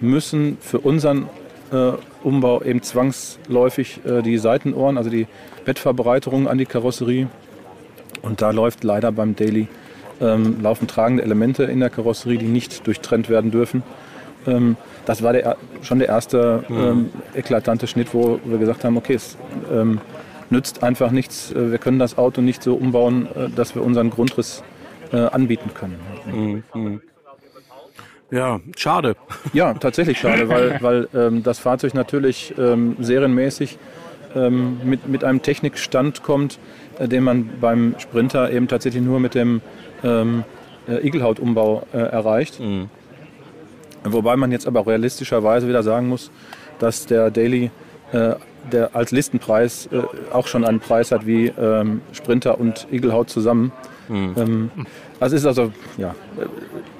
müssen für unseren äh, Umbau eben zwangsläufig äh, die Seitenohren, also die Bettverbreiterung an die Karosserie. Und da läuft leider beim Daily ähm, laufen tragende Elemente in der Karosserie, die nicht durchtrennt werden dürfen. Ähm, das war der, schon der erste mhm. ähm, eklatante Schnitt, wo wir gesagt haben, okay, es ähm, nützt einfach nichts. Äh, wir können das Auto nicht so umbauen, dass wir unseren Grundriss äh, anbieten können. Mhm. Ja, schade. Ja, tatsächlich schade, weil, weil ähm, das Fahrzeug natürlich ähm, serienmäßig ähm, mit, mit einem Technikstand kommt, äh, den man beim Sprinter eben tatsächlich nur mit dem ähm, äh, Igelhautumbau äh, erreicht. Mhm. Wobei man jetzt aber realistischerweise wieder sagen muss, dass der Daily äh, der als Listenpreis äh, auch schon einen Preis hat wie ähm, Sprinter und Igelhaut zusammen. Mhm. Also ist also, ja,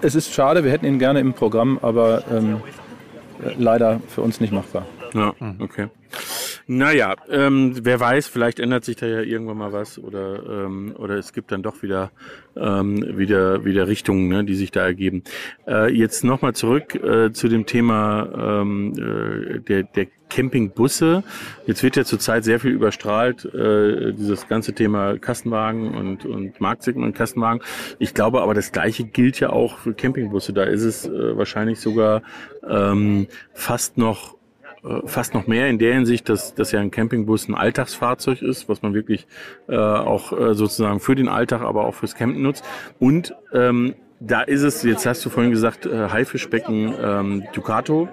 es ist schade, wir hätten ihn gerne im Programm, aber ähm, äh, leider für uns nicht machbar. Ja, okay. Naja, ähm, wer weiß, vielleicht ändert sich da ja irgendwann mal was oder, ähm, oder es gibt dann doch wieder, ähm, wieder, wieder Richtungen, ne, die sich da ergeben. Äh, jetzt nochmal zurück äh, zu dem Thema ähm, äh, der, der Campingbusse. Jetzt wird ja zurzeit sehr viel überstrahlt, äh, dieses ganze Thema Kastenwagen und, und Marktsegment Kastenwagen. Ich glaube aber, das Gleiche gilt ja auch für Campingbusse. Da ist es äh, wahrscheinlich sogar ähm, fast noch fast noch mehr in der Hinsicht, dass, dass ja ein Campingbus ein Alltagsfahrzeug ist, was man wirklich äh, auch äh, sozusagen für den Alltag, aber auch fürs Campen nutzt. Und ähm, da ist es, jetzt hast du vorhin gesagt, äh, Haifischbecken ähm, Ducato.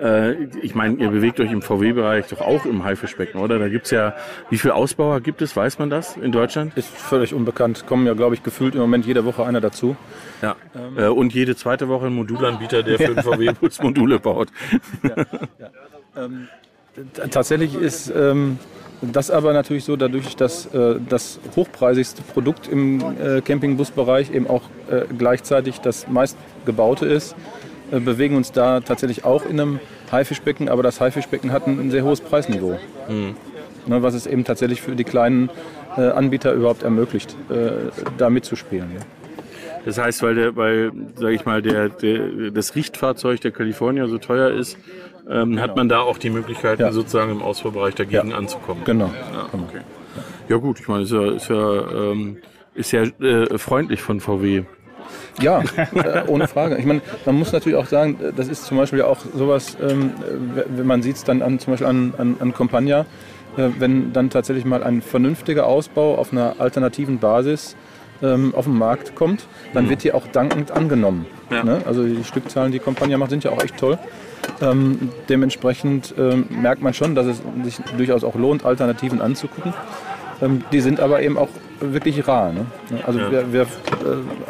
Äh, ich meine, ihr bewegt euch im VW-Bereich doch auch im Haifischbecken, oder? Da gibt's ja, wie viele Ausbauer gibt es, weiß man das in Deutschland? Ist völlig unbekannt. Kommen ja, glaube ich, gefühlt im Moment jede Woche einer dazu. Ja. Ähm. Äh, und jede zweite Woche ein Modulanbieter, der für den [laughs] VW-Bus Module baut. Ja, ja. Ähm, tatsächlich ist ähm, das aber natürlich so, dadurch, dass äh, das hochpreisigste Produkt im äh, Campingbusbereich eben auch äh, gleichzeitig das meistgebaute ist, äh, bewegen uns da tatsächlich auch in einem Haifischbecken, aber das Haifischbecken hat ein, ein sehr hohes Preisniveau. Mhm. Ne, was es eben tatsächlich für die kleinen äh, Anbieter überhaupt ermöglicht, äh, da mitzuspielen. Ja. Das heißt, weil der, weil, sage ich mal, der, der, das Richtfahrzeug der California so teuer ist, ähm, genau. hat man da auch die Möglichkeit, ja. sozusagen im Ausfuhrbereich dagegen ja. anzukommen. Genau. Ja, okay. ja gut, ich meine, ist ja, ist ja, ähm, ist ja äh, freundlich von VW. Ja, äh, ohne Frage. Ich meine, man muss natürlich auch sagen, das ist zum Beispiel auch sowas, ähm, wenn man sieht es dann an, zum Beispiel an, an, an Compagna, äh, wenn dann tatsächlich mal ein vernünftiger Ausbau auf einer alternativen Basis ähm, auf den Markt kommt, dann mhm. wird die auch dankend angenommen. Ja. Ne? Also die Stückzahlen, die Compagnia macht, sind ja auch echt toll. Ähm, dementsprechend ähm, merkt man schon, dass es sich durchaus auch lohnt, Alternativen anzugucken. Ähm, die sind aber eben auch wirklich rar. Ne? Also ja. wir, wir äh,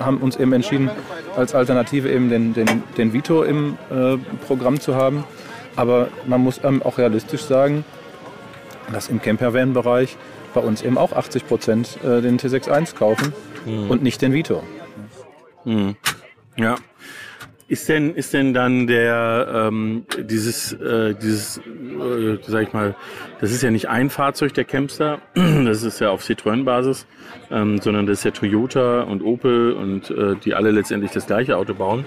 haben uns eben entschieden, als Alternative eben den, den, den Vito im äh, Programm zu haben. Aber man muss auch realistisch sagen, dass im Campervan-Bereich bei uns eben auch 80 Prozent äh, den T61 kaufen mhm. und nicht den Vito. Mhm. Ja. Ist denn, ist denn dann der, ähm, dieses, äh, dieses, äh, sag ich mal, das ist ja nicht ein Fahrzeug der Campster, [clears throat] das ist ja auf Citroën-Basis, ähm, sondern das ist ja Toyota und Opel und äh, die alle letztendlich das gleiche Auto bauen.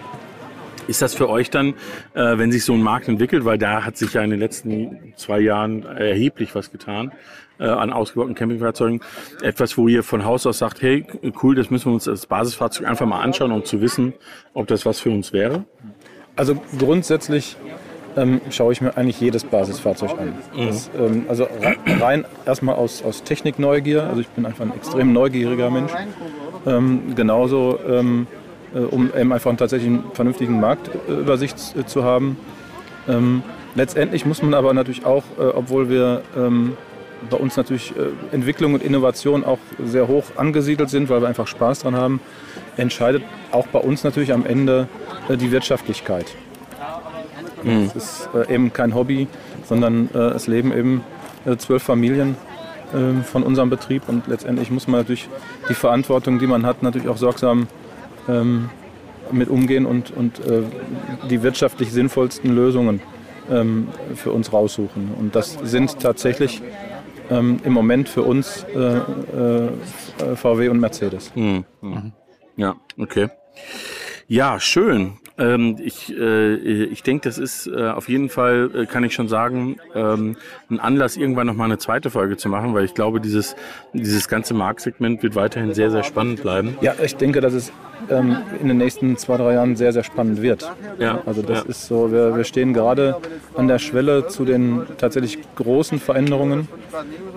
Ist das für euch dann, äh, wenn sich so ein Markt entwickelt, weil da hat sich ja in den letzten zwei Jahren erheblich was getan, äh, an ausgebauten Campingfahrzeugen, etwas, wo ihr von Haus aus sagt, hey, cool, das müssen wir uns als Basisfahrzeug einfach mal anschauen, um zu wissen, ob das was für uns wäre? Also grundsätzlich ähm, schaue ich mir eigentlich jedes Basisfahrzeug an. Mhm. Das, ähm, also rein erstmal aus, aus Technikneugier, also ich bin einfach ein extrem neugieriger Mensch. Ähm, genauso ähm, äh, um eben einfach tatsächlich einen vernünftigen Marktübersicht äh, zu haben. Ähm, letztendlich muss man aber natürlich auch, äh, obwohl wir ähm, bei uns natürlich Entwicklung und Innovation auch sehr hoch angesiedelt sind, weil wir einfach Spaß dran haben, entscheidet auch bei uns natürlich am Ende die Wirtschaftlichkeit. Mhm. Es ist eben kein Hobby, sondern es leben eben zwölf Familien ähm, von unserem Betrieb und letztendlich muss man natürlich die Verantwortung, die man hat, natürlich auch sorgsam ähm, mit umgehen und, und äh, die wirtschaftlich sinnvollsten Lösungen ähm, für uns raussuchen. Und das sind tatsächlich ähm, im Moment für uns äh, äh, VW und Mercedes. Mhm. Mhm. Ja, okay. Ja, schön. Ähm, ich äh, ich denke, das ist äh, auf jeden Fall, äh, kann ich schon sagen, ähm, ein Anlass, irgendwann nochmal eine zweite Folge zu machen, weil ich glaube, dieses, dieses ganze Marktsegment wird weiterhin sehr, sehr spannend bleiben. Ja, ich denke, dass es ähm, in den nächsten zwei, drei Jahren sehr, sehr spannend wird. Ja. Also das ja. ist so, wir, wir stehen gerade an der Schwelle zu den tatsächlich großen Veränderungen,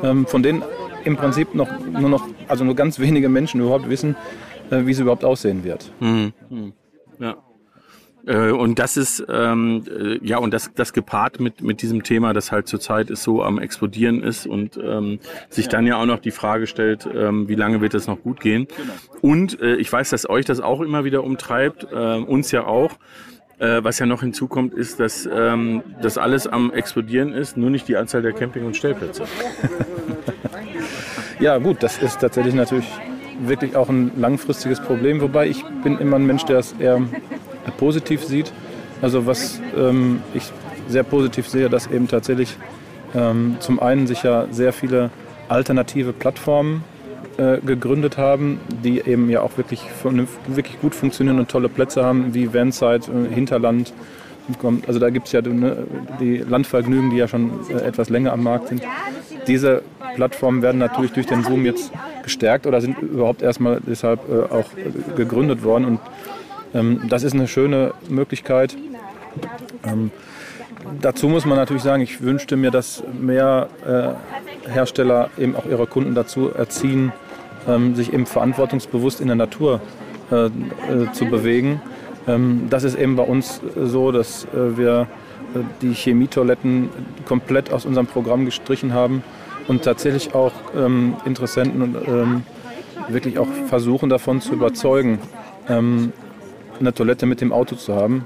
ähm, von denen im Prinzip noch nur noch, also nur ganz wenige Menschen überhaupt wissen, äh, wie es überhaupt aussehen wird. Mhm. Ja. Äh, und das ist ähm, äh, ja und das das gepaart mit mit diesem Thema, das halt zurzeit ist so am explodieren ist und ähm, sich dann ja auch noch die Frage stellt, ähm, wie lange wird das noch gut gehen? Genau. Und äh, ich weiß, dass euch das auch immer wieder umtreibt, äh, uns ja auch. Äh, was ja noch hinzukommt, ist, dass ähm, das alles am explodieren ist, nur nicht die Anzahl der Camping- und Stellplätze. [laughs] ja gut, das ist tatsächlich natürlich wirklich auch ein langfristiges Problem, wobei ich bin immer ein Mensch, der es eher positiv sieht. Also was ähm, ich sehr positiv sehe, dass eben tatsächlich ähm, zum einen sich ja sehr viele alternative Plattformen äh, gegründet haben, die eben ja auch wirklich, wirklich gut funktionieren und tolle Plätze haben, wie Vanside, äh, Hinterland. Also da gibt es ja ne, die Landvergnügen, die ja schon äh, etwas länger am Markt sind. Diese Plattformen werden natürlich durch den Boom jetzt gestärkt oder sind überhaupt erstmal deshalb äh, auch gegründet worden. Und das ist eine schöne Möglichkeit. Ähm, dazu muss man natürlich sagen, ich wünschte mir, dass mehr äh, Hersteller eben auch ihre Kunden dazu erziehen, ähm, sich eben verantwortungsbewusst in der Natur äh, äh, zu bewegen. das ist eben bei uns so, dass wir die Chemietoiletten komplett aus unserem Programm gestrichen haben und tatsächlich auch Interessenten wirklich auch versuchen davon zu überzeugen, eine Toilette mit dem Auto zu haben,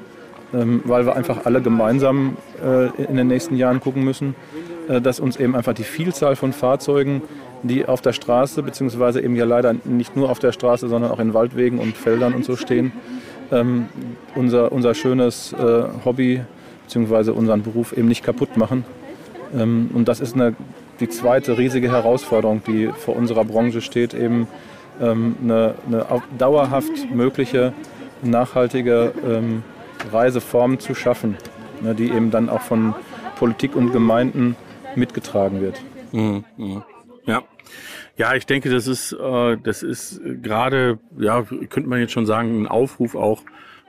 ähm, weil wir einfach alle gemeinsam äh, in den nächsten Jahren gucken müssen, äh, dass uns eben einfach die Vielzahl von Fahrzeugen, die auf der Straße, beziehungsweise eben ja leider nicht nur auf der Straße, sondern auch in Waldwegen und Feldern und so stehen, ähm, unser, unser schönes äh, Hobby beziehungsweise unseren Beruf eben nicht kaputt machen. Ähm, und das ist eine, die zweite riesige Herausforderung, die vor unserer Branche steht, eben eine, eine dauerhaft mögliche, nachhaltige ähm, Reiseform zu schaffen, ne, die eben dann auch von Politik und Gemeinden mitgetragen wird. Mhm, mh. Ja. Ja, ich denke, das ist, äh, das ist gerade, ja, könnte man jetzt schon sagen, ein Aufruf auch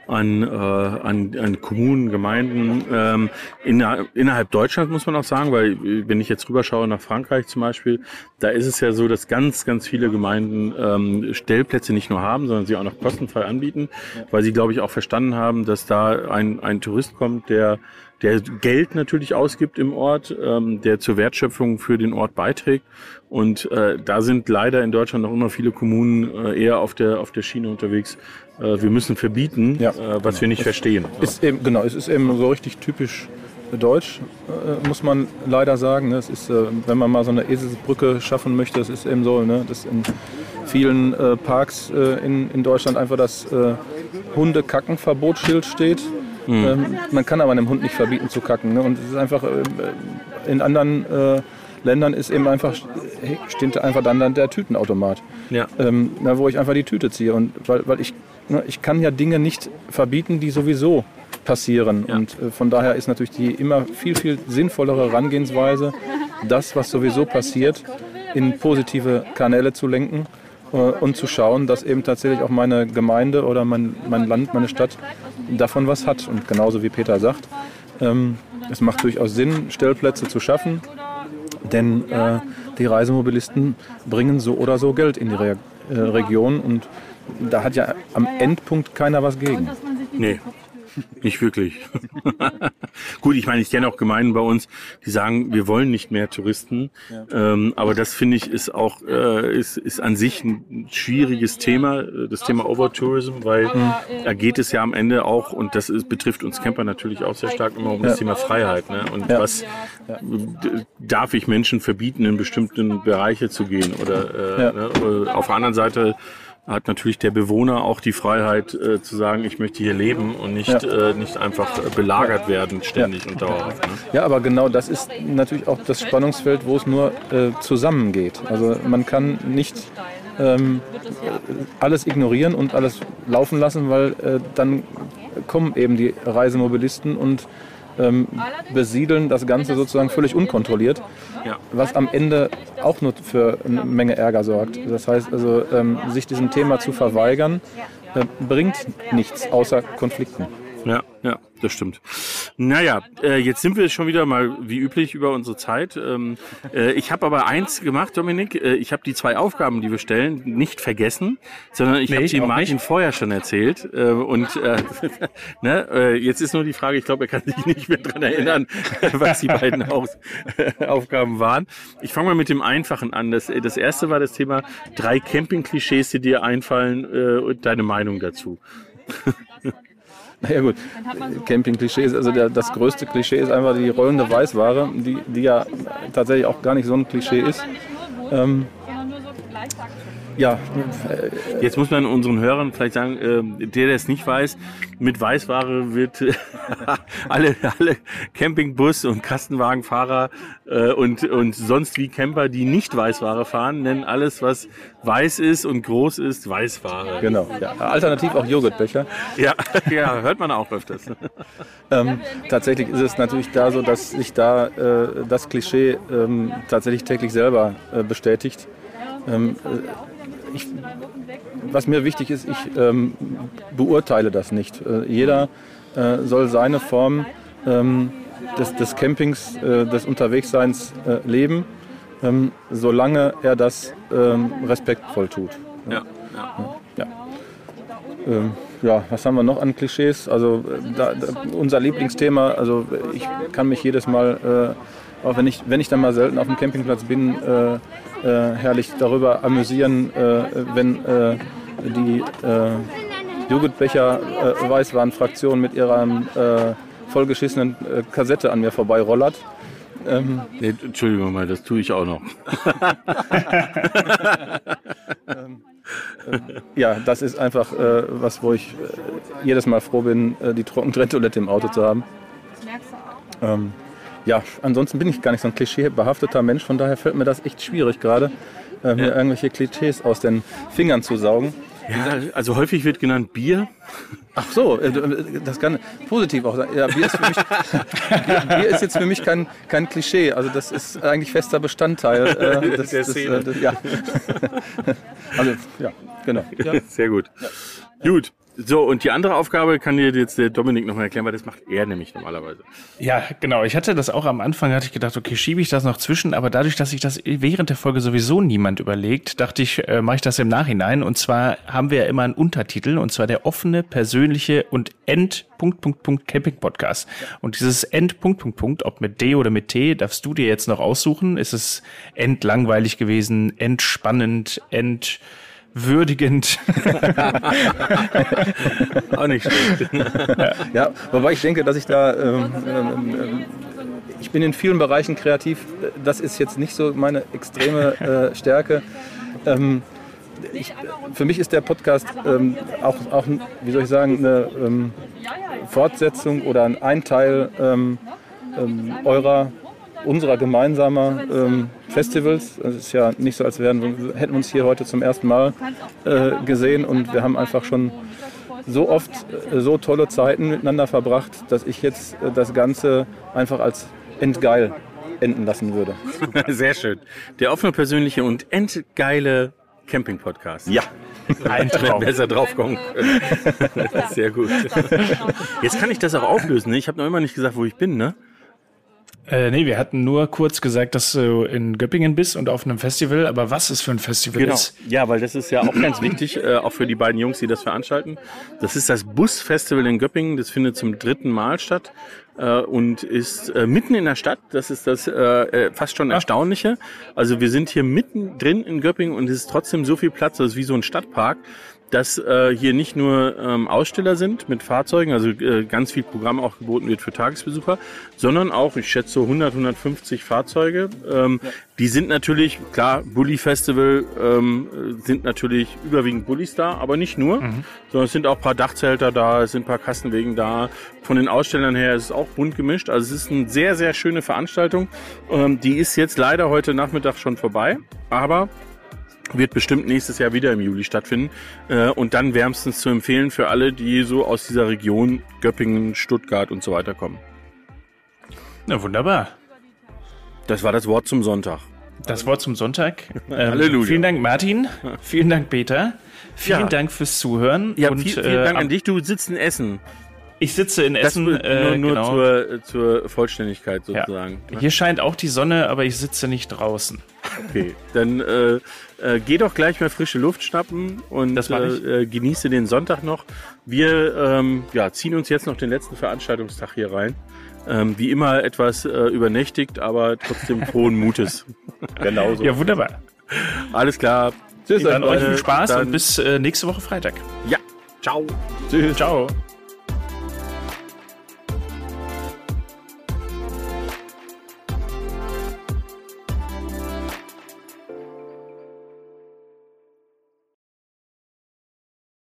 an, äh, an, an Kommunen, Gemeinden ähm, in, innerhalb Deutschland muss man auch sagen, weil wenn ich jetzt rüberschaue nach Frankreich zum Beispiel, da ist es ja so, dass ganz, ganz viele Gemeinden ähm, Stellplätze nicht nur haben, sondern sie auch noch kostenfrei anbieten, weil sie, glaube ich, auch verstanden haben, dass da ein, ein Tourist kommt, der der Geld natürlich ausgibt im Ort, ähm, der zur Wertschöpfung für den Ort beiträgt. Und äh, da sind leider in Deutschland noch immer viele Kommunen äh, eher auf der, auf der Schiene unterwegs. Äh, wir müssen verbieten, ja, äh, was genau. wir nicht es verstehen. Ist eben, genau, es ist eben so richtig typisch deutsch, äh, muss man leider sagen. Es ist, äh, wenn man mal so eine Eselsbrücke schaffen möchte, es ist eben so, ne, dass in vielen äh, Parks äh, in, in Deutschland einfach das äh, Hundekackenverbotsschild steht. Mhm. Ähm, man kann aber einem Hund nicht verbieten zu kacken. Ne? Und es ist einfach, in anderen Ländern ist eben einfach, steht einfach dann, dann der Tütenautomat. Ja. Ähm, na, wo ich einfach die Tüte ziehe. Und weil, weil ich, ne, ich kann ja Dinge nicht verbieten, die sowieso passieren. Ja. Und äh, von daher ist natürlich die immer viel, viel sinnvollere Herangehensweise, das, was sowieso passiert, in positive Kanäle zu lenken äh, und zu schauen, dass eben tatsächlich auch meine Gemeinde oder mein, mein Land, meine Stadt davon was hat. Und genauso wie Peter sagt, ähm, es macht durchaus Sinn, Stellplätze zu schaffen, denn äh, die Reisemobilisten bringen so oder so Geld in die Re äh, Region und da hat ja am Endpunkt keiner was gegen. Nee, nicht wirklich. [laughs] Gut, ich meine, ich kenne auch Gemeinden bei uns, die sagen, wir wollen nicht mehr Touristen. Ja. Ähm, aber das finde ich ist auch äh, ist, ist an sich ein schwieriges Thema, das Thema Overtourism, weil äh, da geht es ja am Ende auch und das ist, betrifft uns Camper natürlich auch sehr stark immer um ja. das Thema Freiheit. Ne? Und ja. was darf ich Menschen verbieten, in bestimmten Bereiche zu gehen oder äh, ne? auf der anderen Seite hat natürlich der Bewohner auch die Freiheit äh, zu sagen, ich möchte hier leben und nicht, ja. äh, nicht einfach belagert werden ständig ja. und dauerhaft. Ne? Ja, aber genau das ist natürlich auch das Spannungsfeld, wo es nur äh, zusammengeht. Also man kann nicht ähm, alles ignorieren und alles laufen lassen, weil äh, dann kommen eben die Reisemobilisten und ähm, besiedeln das Ganze sozusagen völlig unkontrolliert, ja. was am Ende auch nur für eine Menge Ärger sorgt. Das heißt also, ähm, sich diesem Thema zu verweigern, äh, bringt nichts außer Konflikten. Ja, ja, das stimmt. Naja, äh, jetzt sind wir schon wieder mal wie üblich über unsere Zeit. Ähm, äh, ich habe aber eins gemacht, Dominik. Äh, ich habe die zwei Aufgaben, die wir stellen, nicht vergessen, sondern ich nee, habe sie Martin nicht. vorher schon erzählt. Äh, und äh, [laughs] ne, äh, jetzt ist nur die Frage, ich glaube, er kann sich nicht mehr dran erinnern, [laughs] was die beiden Aus [laughs] Aufgaben waren. Ich fange mal mit dem Einfachen an. Das, das erste war das Thema drei Camping-Klischees, die dir einfallen äh, und deine Meinung dazu. Ja gut, Camping-Klischees, also der, das größte Klischee ist einfach die rollende Weißware, die, die ja tatsächlich auch gar nicht so ein Klischee ist. Ähm, ja. Jetzt muss man unseren Hörern vielleicht sagen, äh, der, der es nicht weiß, mit Weißware wird äh, [laughs] alle, alle Campingbus- und Kastenwagenfahrer äh, und, und sonst wie Camper, die nicht Weißware fahren, nennen alles, was weiß ist und groß ist, Weißware. Genau. Ja. Alternativ auch Joghurtbecher. Ja, [laughs] ja, hört man auch öfters. ähm, tatsächlich ist es natürlich da so, dass sich da äh, das Klischee ähm, tatsächlich täglich selber äh, bestätigt. Ähm, ich, was mir wichtig ist, ich ähm, beurteile das nicht. Äh, jeder äh, soll seine Form ähm, des, des, Campings, äh, des Unterwegsseins äh, leben, ähm, solange er das ähm, respektvoll tut. Ja. ja. ja. Ähm, ja, was haben wir noch an Klischees? Also äh, da, da, unser Lieblingsthema, also ich kann mich jedes Mal, äh, auch wenn ich, wenn ich dann mal selten auf dem Campingplatz bin, äh, herrlich darüber amüsieren, äh, wenn äh, die Joghurtbecher Weißwarenfraktion mit ihrer vollgeschissenen Kassette an mir vorbeirollert Ähm, nee, Entschuldigung mal, das tue ich auch noch. [laughs] ähm, äh, ja, das ist einfach äh, was, wo ich äh, jedes Mal froh bin, äh, die Trockentrenntoilette im Auto zu haben. Ähm, ja, ansonsten bin ich gar nicht so ein klischeebehafteter Mensch, von daher fällt mir das echt schwierig gerade, äh, mir irgendwelche Klischees aus den Fingern zu saugen. Ja, also häufig wird genannt Bier. Ach so, äh, äh, das kann positiv auch sein. Ja, Bier ist, für mich, [laughs] Bier ist jetzt für mich kein, kein Klischee. Also das ist eigentlich fester Bestandteil äh, [laughs] des, Der Szene. Des, äh, des, ja. [laughs] Also ja, genau. Ja. Sehr gut. Ja. Gut. So, und die andere Aufgabe kann dir jetzt der Dominik noch mal erklären, weil das macht er nämlich normalerweise. Ja, genau. Ich hatte das auch am Anfang, hatte ich gedacht, okay, schiebe ich das noch zwischen, aber dadurch, dass sich das während der Folge sowieso niemand überlegt, dachte ich, äh, mache ich das im Nachhinein. Und zwar haben wir ja immer einen Untertitel, und zwar der offene, persönliche und End Punkt, Punkt, Punkt Camping Podcast. Und dieses End Punkt, Punkt, Punkt, ob mit D oder mit T, darfst du dir jetzt noch aussuchen. Ist es endlangweilig gewesen, entspannend, end würdigend. [laughs] Auch nicht schlecht. ja, wobei ich denke, dass ich da, ähm, ähm, ähm, ich bin in vielen Bereichen kreativ. Das ist jetzt nicht so meine extreme äh, Stärke. Ähm, ich, für mich ist der Podcast ähm, auch, auch, wie soll ich sagen, eine ähm, Fortsetzung oder ein Teil eurer unserer gemeinsamer ähm, Festivals. Es ist ja nicht so, als wären, hätten wir uns hier heute zum ersten Mal äh, gesehen und wir haben einfach schon so oft äh, so tolle Zeiten miteinander verbracht, dass ich jetzt äh, das Ganze einfach als entgeil enden lassen würde. [laughs] Sehr schön. Der offene, persönliche und entgeile Camping-Podcast. Ja. Ein Traum. besser draufkommen können. [laughs] Sehr gut. Jetzt kann ich das auch auflösen. Ne? Ich habe noch immer nicht gesagt, wo ich bin, ne? Äh, nee, wir hatten nur kurz gesagt, dass du in Göppingen bist und auf einem Festival, aber was ist für ein Festival genau. ist? Ja, weil das ist ja auch ganz wichtig, äh, auch für die beiden Jungs, die das veranstalten. Das ist das Busfestival in Göppingen, das findet zum dritten Mal statt äh, und ist äh, mitten in der Stadt. Das ist das äh, äh fast schon Erstaunliche. Also wir sind hier mitten drin in Göppingen und es ist trotzdem so viel Platz, das ist wie so ein Stadtpark dass äh, hier nicht nur ähm, Aussteller sind mit Fahrzeugen, also äh, ganz viel Programm auch geboten wird für Tagesbesucher, sondern auch, ich schätze, 100, 150 Fahrzeuge. Ähm, ja. Die sind natürlich, klar, Bully Festival ähm, sind natürlich überwiegend Bullies da, aber nicht nur, mhm. sondern es sind auch paar Dachzelter da, es sind paar Kastenwegen da. Von den Ausstellern her ist es auch bunt gemischt. Also es ist eine sehr, sehr schöne Veranstaltung. Ähm, die ist jetzt leider heute Nachmittag schon vorbei, aber wird bestimmt nächstes Jahr wieder im Juli stattfinden äh, und dann wärmstens zu empfehlen für alle, die so aus dieser Region Göppingen, Stuttgart und so weiter kommen. Na wunderbar. Das war das Wort zum Sonntag. Das Wort zum Sonntag. Ähm, [laughs] Halleluja. Vielen Dank, Martin. [laughs] Vielen Dank, Peter. Vielen ja. Dank fürs Zuhören. Ja, und, viel, vielen äh, Dank an dich. Du sitzt in Essen. Ich sitze in Essen. Das, nur, äh, nur genau. zur, zur Vollständigkeit sozusagen. Ja. Hier scheint auch die Sonne, aber ich sitze nicht draußen. Okay, dann äh, äh, geh doch gleich mal frische Luft schnappen und äh, äh, genieße den Sonntag noch. Wir ähm, ja, ziehen uns jetzt noch den letzten Veranstaltungstag hier rein. Ähm, wie immer etwas äh, übernächtigt, aber trotzdem [laughs] frohen Mutes. Genauso. Ja, wunderbar. Alles klar. Tschüss. Dann euch viel Spaß und bis äh, nächste Woche Freitag. Ja. Ciao. Tschüss. Ciao.